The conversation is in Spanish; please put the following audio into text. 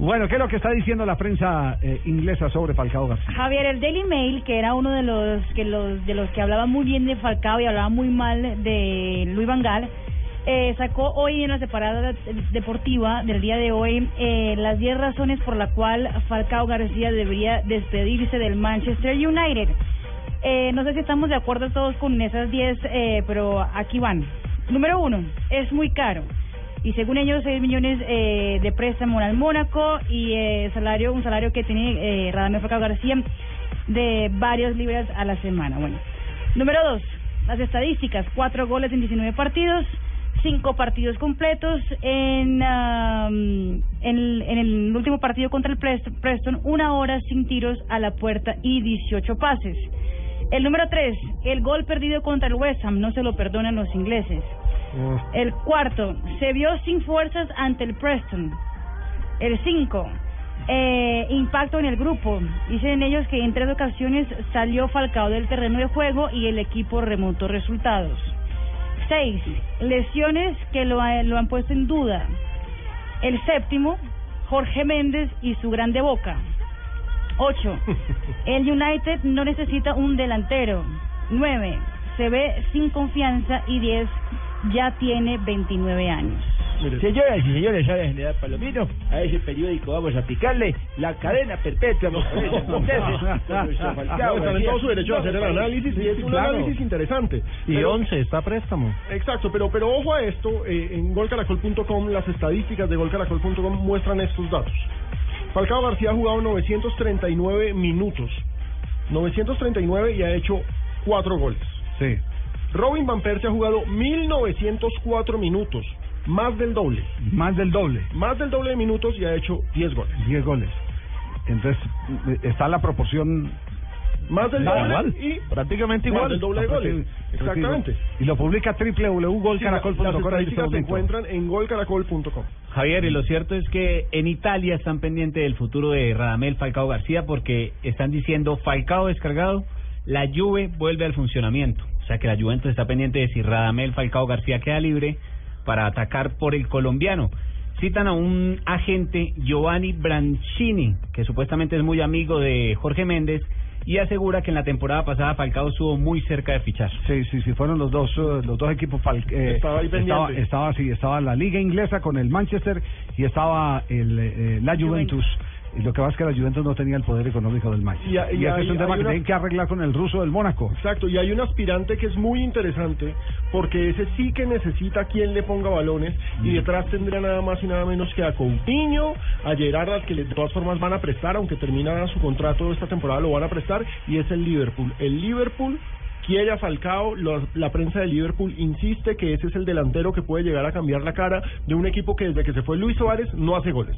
Bueno, ¿qué es lo que está diciendo la prensa eh, inglesa sobre Falcao García? Javier, el Daily Mail, que era uno de los que los de los que hablaba muy bien de Falcao y hablaba muy mal de Luis Van Gaal, eh, sacó hoy en la separada deportiva del día de hoy eh, las 10 razones por la cual Falcao García debería despedirse del Manchester United. Eh, no sé si estamos de acuerdo todos con esas 10, eh, pero aquí van. Número uno, es muy caro. Y según ellos, 6 millones eh, de préstamo al Mónaco y eh, salario un salario que tiene eh, Radamel Falcao García de varios libras a la semana. Bueno, número dos, las estadísticas: cuatro goles en 19 partidos, cinco partidos completos. En, en, el último partido contra el Prest- Preston, una hora sin tiros a la puerta y 18 pases. El número tres, el gol perdido contra el West Ham, no se lo perdonan los ingleses. El cuarto, se vio sin fuerzas ante el Preston. El cinco, eh, impacto en el grupo. Dicen ellos que en tres ocasiones salió Falcao del terreno de juego y el equipo remontó resultados. Seis, lesiones que lo, ha- lo han puesto en duda. El séptimo, Jorge Méndez y su grande boca. Ocho, el United no necesita un delantero. Nueve, se ve sin confianza y diez, ya tiene 29 años. Señoras y señores, ahora en General Palomino, a ese periódico vamos a aplicarle la cadena perpetua. están en García. todo su derecho a hacer el análisis y es un claro. análisis interesante. Y Pero- 11 está a préstamo. Exacto, pero pero ojo a esto, eh, en golcaracol.com las estadísticas de golcaracol.com muestran estos datos. Falcao García ha jugado 939 minutos, 939 y ha hecho 4 goles. Sí. Robin Van Persie ha jugado 1904 minutos, más del doble, Más del doble. más del doble de minutos y ha hecho 10 goles. 10 goles. Entonces, está la proporción Más del doble igual. y prácticamente más igual. del doble de goles. Exactamente. Y lo publica Sí, www.golcaracol.com. las en este estadísticas se encuentran en golcaracol.com. Javier, y lo cierto es que en Italia están pendientes del futuro de Radamel Falcao García porque están diciendo Falcao descargado, la Juve vuelve al funcionamiento. O sea que la Juventus está pendiente de si Radamel Falcao García queda libre para atacar por el colombiano. Citan a un agente, Giovanni Brancini, que supuestamente es muy amigo de Jorge Méndez y asegura que en la temporada pasada Falcao estuvo muy cerca de fichar. Sí, sí, sí, fueron los dos, eh, los dos equipos. fal- eh, Estaba ahí pendiente. estaba, sí, estaba la Liga Inglesa con el Manchester y estaba el, eh, la Juventus. Lo que pasa es que la Juventus no tenía el poder económico del Manchester. Y Y, a- y ese hay- es un tema que una- tienen que arreglar con el ruso del Mónaco. Exacto, y hay un aspirante que es muy interesante porque ese sí que necesita quien le ponga balones y detrás tendría nada más y nada menos que a Coutinho, a Gerard, al que de todas formas van a prestar, aunque termina su contrato esta temporada lo van a prestar, y es el Liverpool. El Liverpool quiere a Falcao, lo- la prensa de Liverpool insiste que ese es el delantero que puede llegar a cambiar la cara de un equipo que desde que se fue Luis Suárez no hace goles.